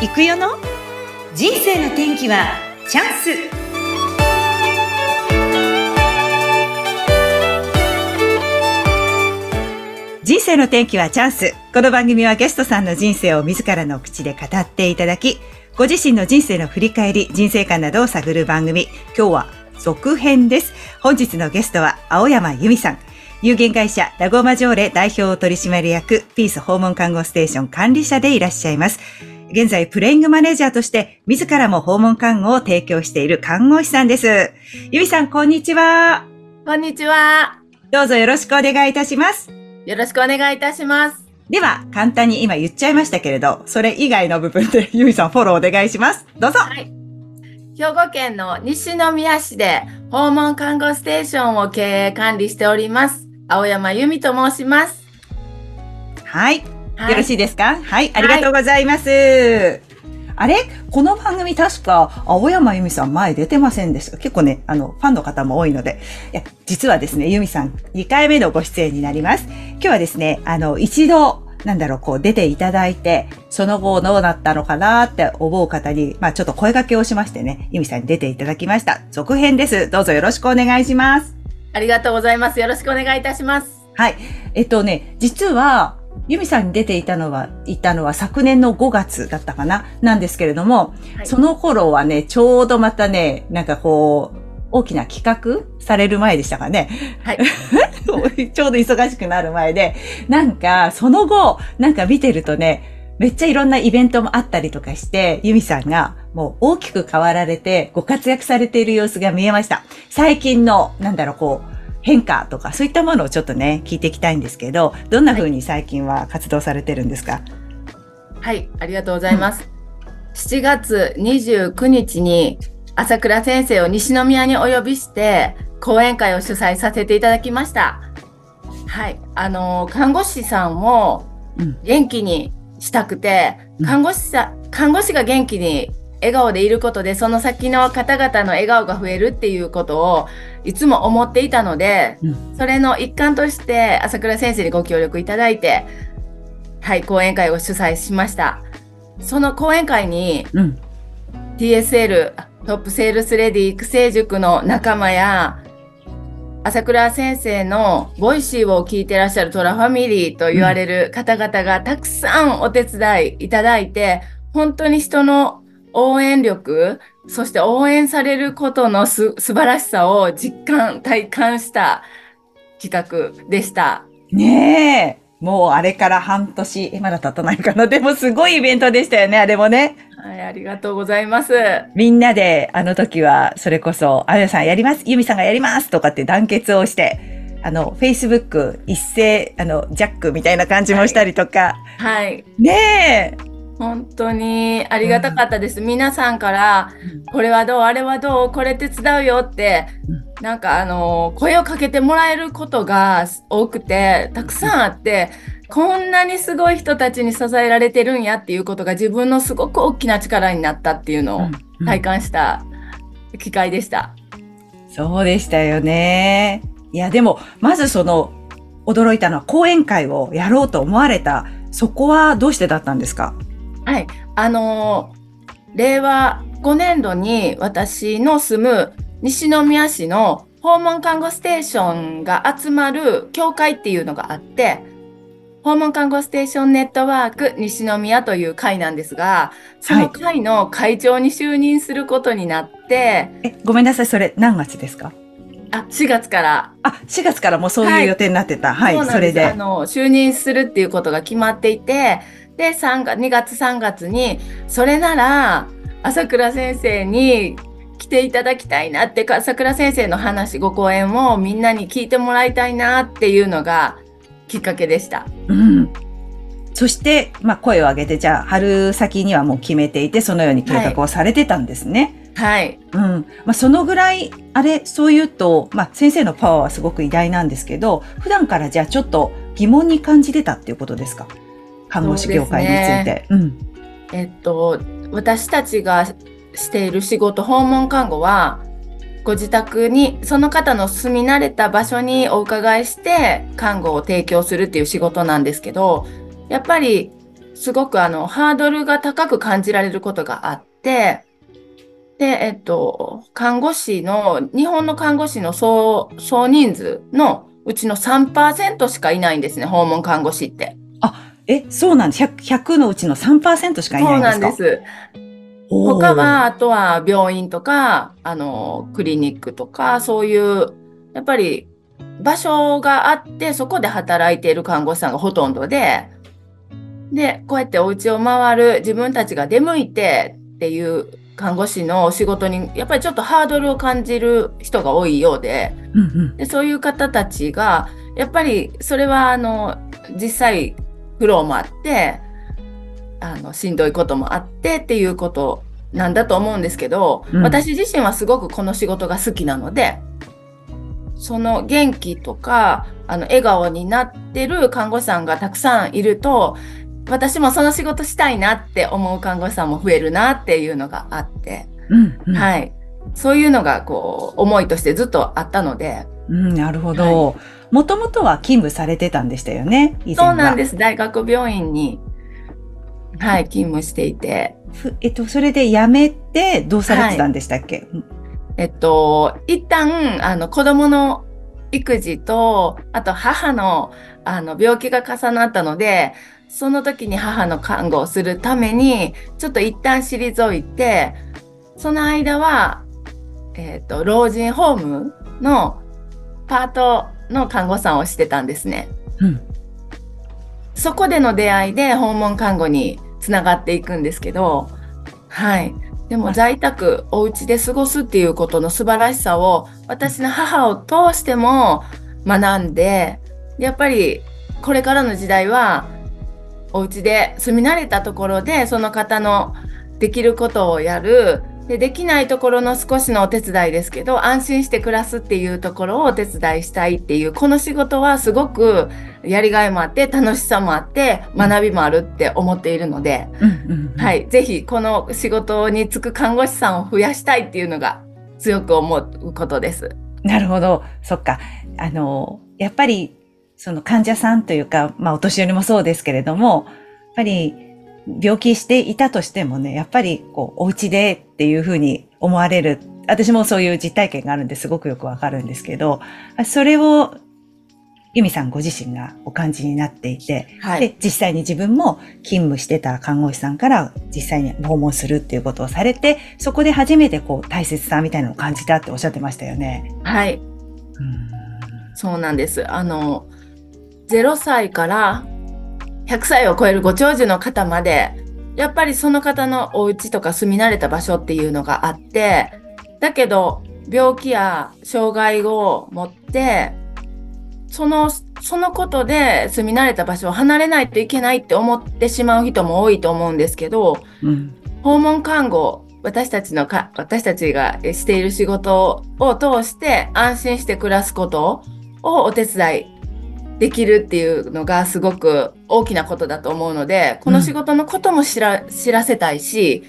行くよの？人生の天気はチャンス人生の天気はチャンス。この番組はゲストさんの人生を自らの口で語っていただき、ご自身の人生の振り返り、人生観などを探る番組。今日は続編です。本日のゲストは青山由美さん。有限会社ラゴマジョーレ代表取締役ピース訪問看護ステーション管理者でいらっしゃいます。現在プレイングマネージャーとして自らも訪問看護を提供している看護師さんです。由美さん、こんにちは。こんにちは。どうぞよろしくお願いいたします。よろしくお願いいたします。では、簡単に今言っちゃいましたけれど、それ以外の部分で由美さんフォローお願いします。どうぞ。はい。兵庫県の西宮市で訪問看護ステーションを経営管理しております。青山由美と申します。はい。はい、よろしいですか？はい。ありがとうございます。はい、あれ？この番組確か、青山由美さん前出てませんでした結構ね、あの、ファンの方も多いので。いや、実はですね、由美さん2回目のご出演になります。今日はですね、あの、一度、なんだろう、こう出ていただいて、その後どうなったのかなって思う方に、まあちょっと声掛けをしましてね、由美さんに出ていただきました。続編です。どうぞよろしくお願いします。ありがとうございます。よろしくお願いいたします。はい。えっとね、実は、ユミさんに出ていたのは、いたのは昨年の5月だったかな？なんですけれども、はい、その頃はね、ちょうどまたね、なんかこう、大きな企画される前でしたかね？はい。ちょうど忙しくなる前で、なんか、その後、なんか見てるとね、めっちゃいろんなイベントもあったりとかして、ユミさんがもう大きく変わられて、ご活躍されている様子が見えました。最近の、なんだろう、こう、変化とか、そういったものをちょっとね、聞いていきたいんですけど、どんな風に最近は活動されてるんですか？はい、ありがとうございます。うん、7月29日に、朝倉先生を西宮にお呼びして、講演会を主催させていただきました。はい、あの、看護師さんを元気にしたくて、看護師さん、看護師が元気に笑顔でいることでその先の方々の笑顔が増えるっていうことをいつも思っていたので、うん、それの一環として朝倉先生にご協力いただいてはい講演会を主催しました。その講演会に、うん、TSL トップセールスレディ育成塾の仲間や朝倉先生の Voicy を聞いてらっしゃるトラファミリーと言われる方々がたくさんお手伝いいただいて、本当に人の応援力、そして応援されることのす素晴らしさを実感、体感した企画でした。ねえ。もうあれから半年、まだ経たないかな。でもすごいイベントでしたよね、あれもね。はい、ありがとうございます。みんなで、あの時は、それこそ、あやさんやります、ゆみさんがやりますとかって団結をして、あの、Facebook 一斉、あの、ジャックみたいな感じもしたりとか。はい。はい、ねえ。本当にありがたかったです。うん、皆さんから、これはどうあれはどうこれ手伝うよって、なんかあの、声をかけてもらえることが多くて、たくさんあって、こんなにすごい人たちに支えられてるんやっていうことが自分のすごく大きな力になったっていうのを体感した機会でした。そうでしたよね。いや、でも、まずその、驚いたのは講演会をやろうと思われた、そこはどうしてだったんですか？はい。あのー、令和5年度に私の住む西宮市の訪問看護ステーションが集まる協会っていうのがあって、訪問看護ステーションネットワーク西宮という会なんですが、その会の会長に就任することになって、はい、え、ごめんなさい、それ何月ですか？あ、4月から。あ、4月からもうそういう予定になってた。はい、はい、それで。あの、就任するっていうことが決まっていて、で、3月、2月3月に、それなら、朝倉先生に来ていただきたいなって、朝倉先生の話、ご講演をみんなに聞いてもらいたいなっていうのがきっかけでした。うん。そして、まあ、声を上げて、じゃあ、春先にはもう決めていて、そのように計画をされてたんですね。はい。うん。まあ、そのぐらい、あれ、そう言うと、まあ、先生のパワーはすごく偉大なんですけど、普段からじゃあちょっと疑問に感じてたっていうことですか？看護師業界について。うね、うん、えっと、私たちがしている仕事、訪問看護は、ご自宅に、その方の住み慣れた場所にお伺いして、看護を提供するっていう仕事なんですけど、やっぱり、すごくあの、ハードルが高く感じられることがあって、で、えっと、看護師の、日本の看護師の総、総人数のうちの3%しかいないんですね、訪問看護師って。あ、え、そうなんです。100, 100のうちの3%しかいないんですか？そうなんです。他は、あとは病院とか、あの、クリニックとか、そういう、やっぱり場所があって、そこで働いている看護師さんがほとんどで、で、こうやってお家を回る自分たちが出向いてっていう看護師のお仕事に、やっぱりちょっとハードルを感じる人が多いようで、うんうん、でそういう方たちが、やっぱりそれは、あの、実際苦労もあって、あの、しんどいこともあってっていうことなんだと思うんですけど、うん、私自身はすごくこの仕事が好きなので、その元気とか、あの、笑顔になってる看護師さんがたくさんいると、私もその仕事したいなって思う看護師さんも増えるなっていうのがあって、うんうん、はい。そういうのが、こう、思いとしてずっとあったので。うん、なるほど。もともとは勤務されてたんでしたよね、そうなんです。大学病院に、はい、勤務していて。えっと、それで辞めて、どうされてたんでしたっけ、はい、えっと、一旦、あの、子供の育児と、あと母の、あの、病気が重なったので、その時に母の看護をするために、ちょっと一旦退いて、その間は、えっ、ー、と、老人ホームのパートの看護さんをしてたんですね。うん、そこでの出会いで訪問看護につながっていくんですけど、はい。でも在宅、お家で過ごすっていうことの素晴らしさを私の母を通しても学んで、やっぱりこれからの時代はお家で住み慣れたところでその方のできることをやるでできないところの少しのお手伝いですけど安心して暮らすっていうところをお手伝いしたいっていうこの仕事はすごくやりがいもあって楽しさもあって学びもあるって思っているので、はい、ぜひこの仕事に就く看護師さんを増やしたいっていうのが強く思うことです。なるほど。そっか。あの、やっぱりその患者さんというか、まあお年寄りもそうですけれども、やっぱり病気していたとしてもね、やっぱりこうお家でっていうふうに思われる。私もそういう実体験があるんですごくよくわかるんですけど、それを由美さんご自身がお感じになっていて、はい、で、実際に自分も勤務してた看護師さんから実際に訪問するっていうことをされて、そこで初めてこう大切さみたいなのを感じたっておっしゃってましたよね。はい。うんそうなんです。あの、0歳から100歳を超えるご長寿の方まで、やっぱりその方のお家とか住み慣れた場所っていうのがあって、だけど病気や障害を持って、その、そのことで住み慣れた場所を離れないといけないって思ってしまう人も多いと思うんですけど、うん、訪問看護、私たちのか、私たちがしている仕事を通して安心して暮らすことをお手伝いできるっていうのがすごく大きなことだと思うので、この仕事のことも知ら,、知らせたいし、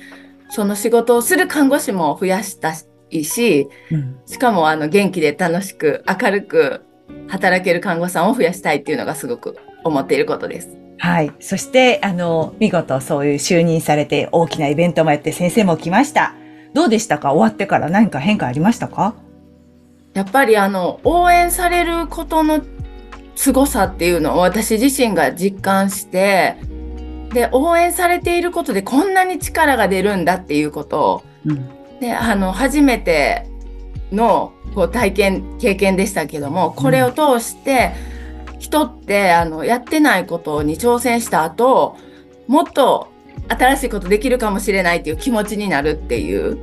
その仕事をする看護師も増やしたいし、うん、しかもあの元気で楽しく明るく働ける看護師さんを増やしたいっていうのがすごく思っていることです。はい。そして、あの、見事そういう就任されて大きなイベントもやって先生も来ました。どうでしたか？終わってから何か変化ありましたか？やっぱりあの、応援されることの凄さっていうのを私自身が実感して、で、応援されていることでこんなに力が出るんだっていうことを、うん、で、あの、初めてのこう体験、経験でしたけども、これを通して、人ってあのやってないことに挑戦した後、もっと新しいことできるかもしれないっていう気持ちになるっていう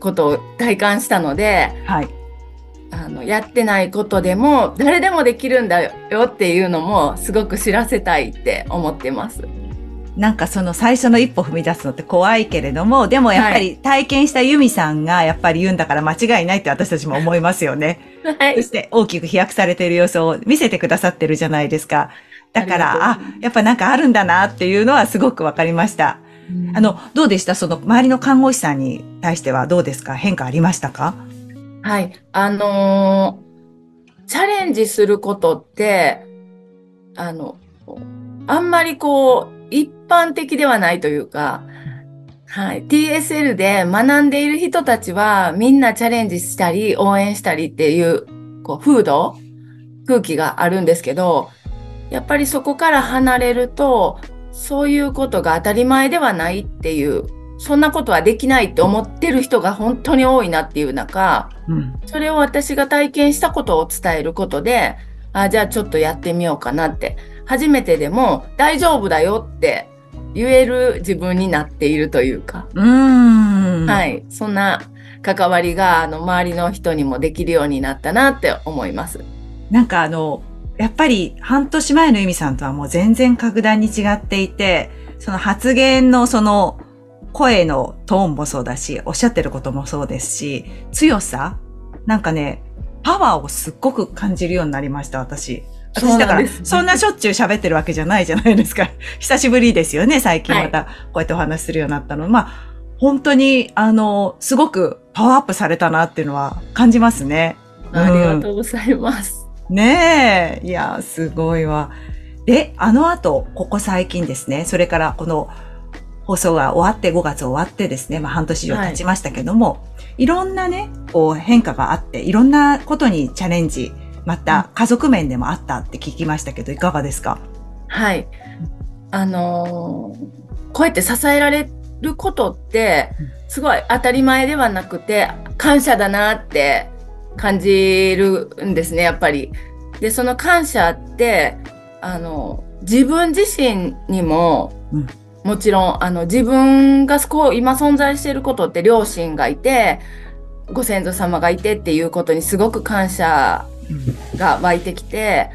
ことを体感したので、はい、あの、やってないことでも、誰でもできるんだよっていうのも、すごく知らせたいって思ってます。なんかその最初の一歩踏み出すのって怖いけれども、でもやっぱり体験したユミさんがやっぱり言うんだから間違いないって私たちも思いますよね。はい。そして大きく飛躍されている様子を見せてくださってるじゃないですか。だから、あやっぱなんかあるんだなっていうのはすごくわかりました。あの、どうでした？その周りの看護師さんに対してはどうですか？変化ありましたか？はい。あのー、チャレンジすることって、あの、あんまりこう、一般的ではないというか、はい。TSL で学んでいる人たちはみんなチャレンジしたり応援したりっていう、こう、風土、空気があるんですけど、やっぱりそこから離れると、そういうことが当たり前ではないっていう、そんなことはできないって思ってる人が本当に多いなっていう中、うん。それを私が体験したことを伝えることで、あ、じゃあちょっとやってみようかなって。初めてでも大丈夫だよって言える自分になっているというか、うーん。。はいい。そんな関わりが、あの、周りの人にもできるようになったなって思います。なんかあの、やっぱり半年前の由美さんとはもう全然格段に違っていて、その発言のその声のトーンもそうだし、おっしゃってることもそうですし、強さなんかね、パワーをすっごく感じるようになりました、私。私だから、そんなしょっちゅう喋ってるわけじゃないじゃないですか。久しぶりですよね、最近またこうやってお話しするようになったの。まあ、本当に、あの、すごくパワーアップされたなっていうのは感じますね。うんありがとうございます。ねえ。いや、すごいわ。で、あの後、ここ最近ですね、それからこの放送が終わって、5月終わってですね、まあ半年以上経ちましたけども、い、ろんなね、こう変化があって、いろんなことにチャレンジ、また家族面でもあったって聞きましたけど、いかがですか？はい。あのーこうやって支えられることってうん、すごい当たり前ではなくて、感謝だなって感じるんですね、やっぱり。で、その感謝って、あの、自分自身にも、うんもちろん、あの、自分がこう、今存在していることって両親がいて、ご先祖様がいてっていうことにすごく感謝が湧いてきて、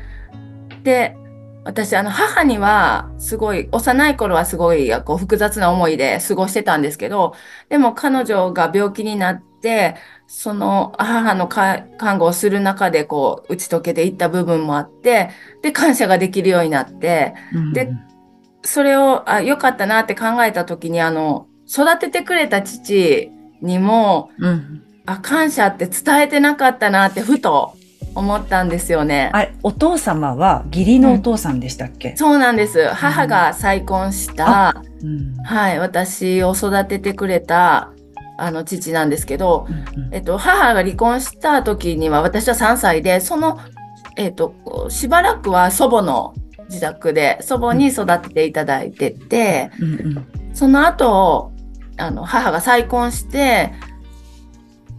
で、私、あの、母には、すごい、幼い頃はすごい、こう、複雑な思いで過ごしてたんですけど、でも彼女が病気になって、その、母の看護をする中で、こう、打ち解けていった部分もあって、で、感謝ができるようになって、うん。それを、あ、良かったなって考えた時に、あの、育ててくれた父にも、うん。あ、感謝って伝えてなかったなって、ふと思ったんですよね。あれ、お父様は義理のお父さんでしたっけ、そうなんです。母が再婚した、うんはい、私を育ててくれた、あの、父なんですけど、うんうんえっと、母が離婚した時には、私は3歳で、その、えっと、しばらくは祖母の自宅で、祖母に育てていただいてて、うんうん。その後、あの、母が再婚して、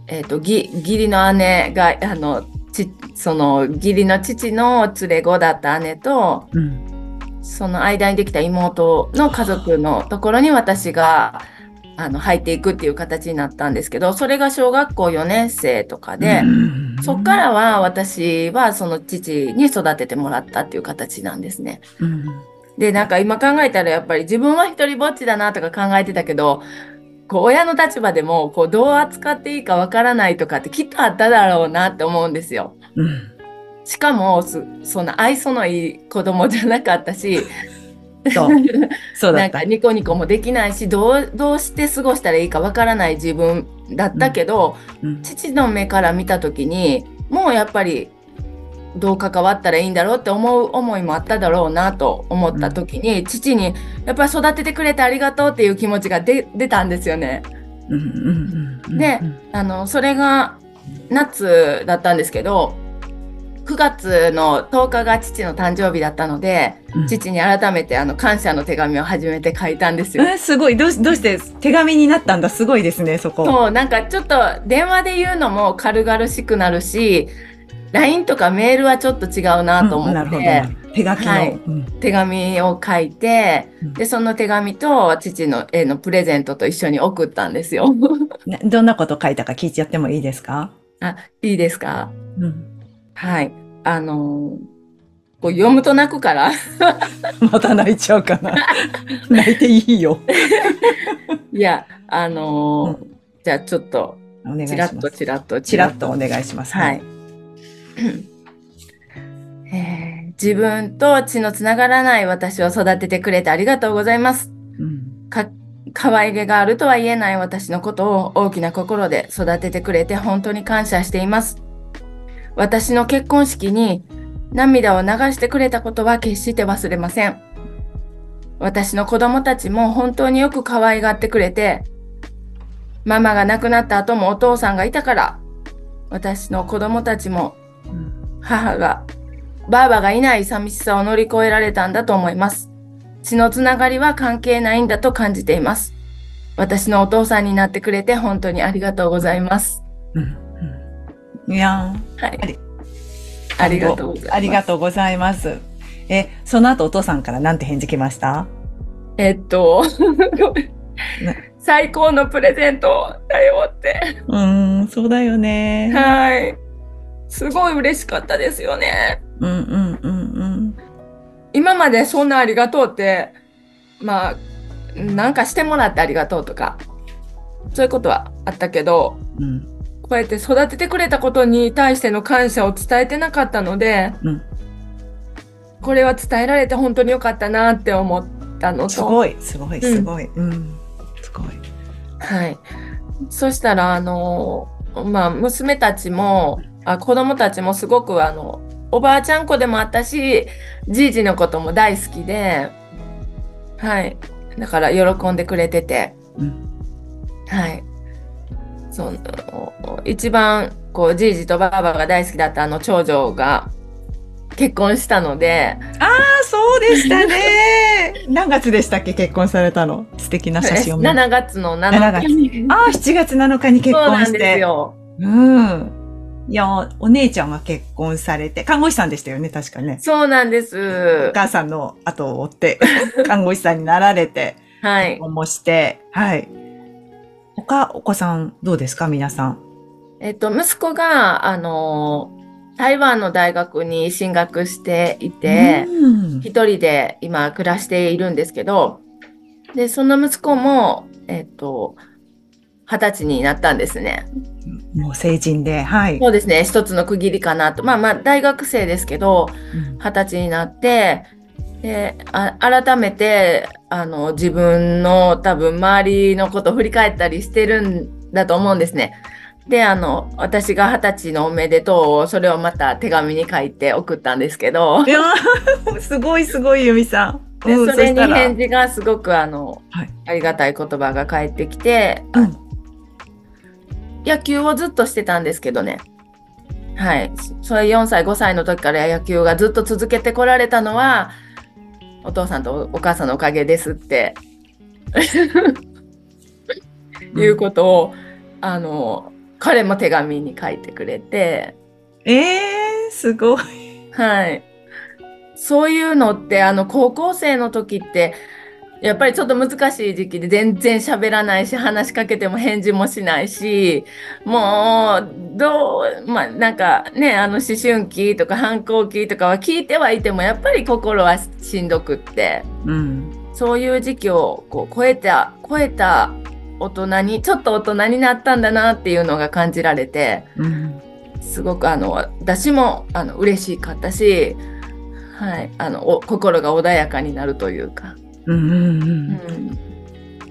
えっと、義義理の姉が、あの、ち、その、義理の父の連れ子だった姉と、うん。その間にできた妹の家族のところに私が、あの、入っていくっていう形になったんですけど、それが小学校4年生とかで、うんそっからは私はその父に育ててもらったっていう形なんですね。うんで、なんか今考えたらやっぱり自分は一人ぼっちだなとか考えてたけど、こう親の立場でもこうどう扱っていいかわからないとかってきっとあっただろうなって思うんですよ。うんしかもすそんな愛想のいい子供じゃなかったし、そう。そうだった。なんか。ニコニコもできないし、どう、どうして過ごしたらいいかわからない自分だったけど、うん。父の目から見た時に、もうやっぱりどう関わったらいいんだろうって思う思いもあっただろうなと思った時に、父にやっぱり育ててくれてありがとうっていう気持ちが出出たんですよね。うんうんうんうん。であの、それが夏だったんですけど、9月の10日が父の誕生日だったので、うん父に改めてあの感謝の手紙を初めて書いたんですよ。えすごいどうしどうして手紙になったんだ？すごいですねそこ。そう、なんかちょっと電話で言うのも軽々しくなるし、LINE とかメールはちょっと違うなと思って、なるほど。手書きの。はいうん手紙を書いてうん、で、その手紙と父の絵のプレゼントと一緒に送ったんですよ。ねどんなこと書いたか聞いちゃってもいいですか？あ、いいですか？うん、はい。あのーこう読むと泣くから、また泣いちゃうかな。泣いていいよ。いや、あのーじゃあちょっと、お願いしちらっとます。ちらっとちらっとお願いします。はい。。えー自分と血のつながらない私を育ててくれてありがとうございます。うんか、可愛げがあるとは言えない私のことを大きな心で育ててくれて本当に感謝しています。私の結婚式に涙を流してくれたことは決して忘れません。私の子供たちも本当によく可愛がってくれて、ママが亡くなった後もお父さんがいたから、私の子供たちも母が、ばあばがいない寂しさを乗り越えられたんだと思います。血のつながりは関係ないんだと感じています。私のお父さんになってくれて本当にありがとうございます。うんいやーはい。ありがとうございます。ありがとうございます。え、その後お父さんからなんて返事来ました？えっと、ね最高のプレゼントだよって。うーん、そうだよね。はい。すごい嬉しかったですよね。うんうんうん今までそんなありがとうって、まあ、なんかしてもらってありがとうとか、そういうことはあったけど、うん。うん。こうやって育ててくれたことに対しての感謝を伝えてなかったので、うんこれは伝えられて本当に良かったなって思ったのと、すごい、すごい、うんすごい。うん。すごい。はい。そしたら、あの、まあ、娘たちも、あ子供たちもすごく、あの、おばあちゃん子でもあったし、じいじのことも大好きで、はい。だから喜んでくれてて、うん。はい。その、一番、こう、じいじとばあばが大好きだったあの長女が結婚したので、あ、そうでしたね。何月でしたっけ結婚されたの？素敵な写真を見7月の7日に。あ、7月7日に結そうなんです婚して。よ。うん。いや、お姉ちゃんが結婚されて、看護師さんでしたよね、確かね。そうなんですお。母さんの後を追って、看護師さんになられて、はい結。婚もして、はい。他、お子さんどうですか？皆さん。えっと、息子が、あの、台湾の大学に進学していて、うん一人で今暮らしているんですけど、で、その息子も、えっと、二十歳になったんですね。もう成人で、はい。そうですね、一つの区切りかなと。まあまあ、大学生ですけど、うん二十歳になって、で、あ改めて、あの、自分の多分周りのことを振り返ったりしてるんだと思うんですね。で、あの、私が二十歳のおめでとうを、それをまた手紙に書いて送ったんですけど、いやーすごいすごい、由美さん。でうんそれに返事がすごくあの、はいありがたい言葉が返ってきて、うん野球をずっとしてたんですけどね。はい。それ4歳、5歳の時から野球がずっと続けてこられたのは、お父さんとお母さんのおかげですって、いうことを、あの、彼も手紙に書いてくれて、えー、すごい。はい。そういうのって、あの、高校生の時って、やっぱりちょっと難しい時期で全然喋らないし、話しかけても返事もしないし、もう、どう、まあ、なんかね、あの、思春期とか反抗期とかは聞いてはいても、やっぱり心はしんどくって、うん。そういう時期をこう超えた、超えた大人に、ちょっと大人になったんだなっていうのが感じられて、うん。すごくあの私もあの嬉しかったし、はい、あの心が穏やかになるというか、うんうんう。うん。ん、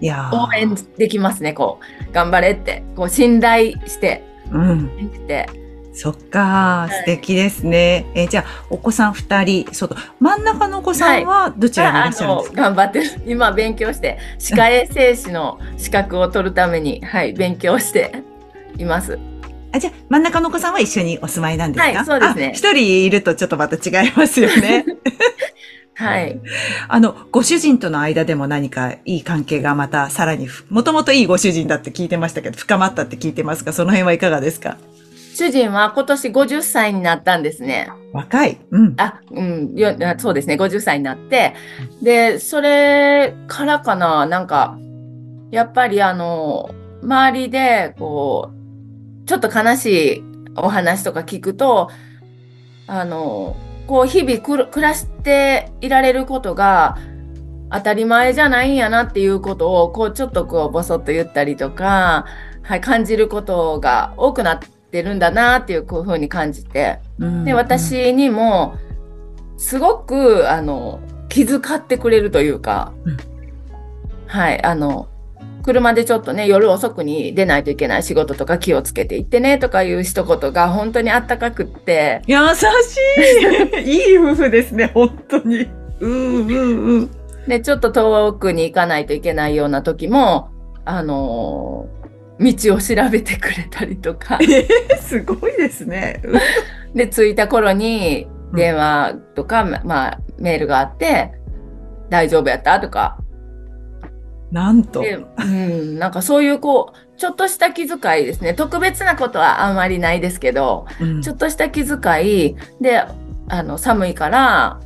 いやー。応援できますねこう。頑張れって。こう信頼して。うん。てそっかー、素敵ですね。えーじゃあ、お子さん二人、そうと、真ん中のお子さんはどちらにいらっしゃるんですか、頑張って今勉強して。歯科衛生士の資格を取るために、はい、勉強して。います。あ、じゃあ、真ん中のお子さんは一緒にお住まいなんですか？はいそうですね。あ一人いるとちょっとまた違いますよね。はい、あの、ご主人との間でも何かいい関係がまたさらにふ、もともといいご主人だって聞いてましたけど、深まったって聞いてますが、その辺はいかがですか？主人は今年50歳になったんですね。若い。うん。あ、うん、そうですね、50歳になって、で、それからかな、なんか、やっぱりあの、周りで、こう、ちょっと悲しいお話とか聞くと、あの、こう、日々暮らしていられることが、当たり前じゃないんやなっていうことを、こう、ちょっとこう、ぼそっと言ったりとか、はい、感じることが多くなってるんだなっていう、こういうふうに感じて、うんで、、私にも、すごく、あの、気遣ってくれるというか、うん。はい、あの、車でちょっとね、夜遅くに出ないといけない仕事とか気をつけて行ってねとかいう一言が本当にあったかくって、優しいいい夫婦ですね、本当に。うんうんうん。で、ちょっと遠くに行かないといけないような時も、あのー、道を調べてくれたりとか。えー、すごいですね。で、着いた頃に電話とか、うん、まあ、メールがあって、大丈夫やったとか。なんと。うん、なんかそういうこう、ちょっとした気遣いですね。特別なことはあんまりないですけど、うん、ちょっとした気遣いで、あの、寒いから、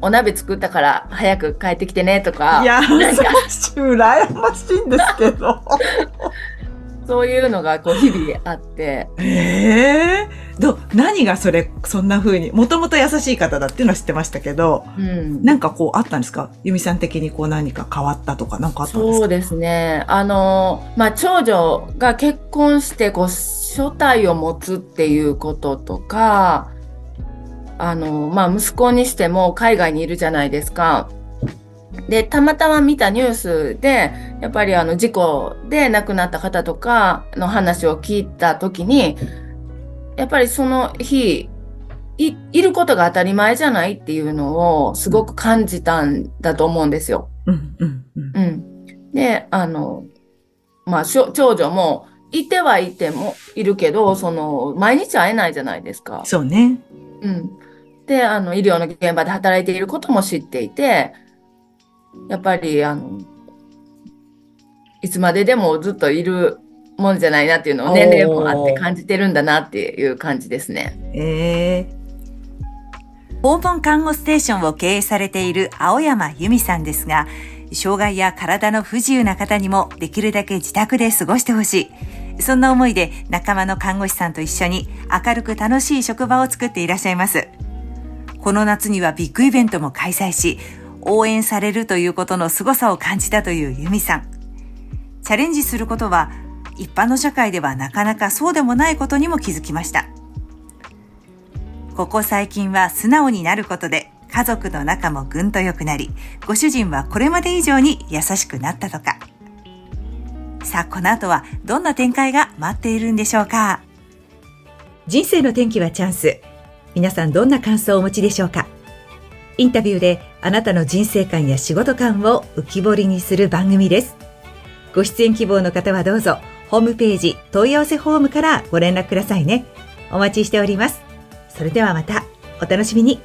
お鍋作ったから早く帰ってきてねとか。いや、なんか羨ましいんですけど。そういうのがこう日々あって。ええー、ど、何がそれ、そんな風に、もともと優しい方だっていうのは知ってましたけど、うん、なんかこうあったんですか？由美さん的にこう何か変わったとか何かあったんですか？そうですね。あの、まあ、長女が結婚してこう、初体を持つっていうこととか、あの、まあ、息子にしても海外にいるじゃないですか。で、たまたま見たニュースで、やっぱりあの事故で亡くなった方とかの話を聞いたときに、やっぱりその日、い、いることが当たり前じゃないっていうのをすごく感じたんだと思うんですよ。うん、うん、うん。で、あの、まあ、長女も、いてはいてもいるけど、その、毎日会えないじゃないですか。そうね。うん。で、あの、医療の現場で働いていることも知っていて、やっぱり、あの、いつまででもずっといるもんじゃないなっていうのを年齢もあって感じてるんだなっていう感じですね。ええー、訪問看護ステーションを経営されている青山由美さんですが、障害や体の不自由な方にもできるだけ自宅で過ごしてほしい。そんな思いで仲間の看護師さんと一緒に明るく楽しい職場を作っていらっしゃいます。この夏にはビッグイベントも開催し、応援されるということの凄さを感じたというユミさん。チャレンジすることは一般の社会ではなかなかそうでもないことにも気づきました。ここ最近は素直になることで家族の仲もぐんと良くなり、ご主人はこれまで以上に優しくなったとか。さあ、この後はどんな展開が待っているんでしょうか？人生の転機はチャンス。皆さんどんな感想をお持ちでしょうか？インタビューであなたの人生観や仕事観を浮き彫りにする番組です。ご出演希望の方はどうぞ、ホームページ問い合わせフォームからご連絡くださいね。お待ちしております。それではまた、お楽しみに。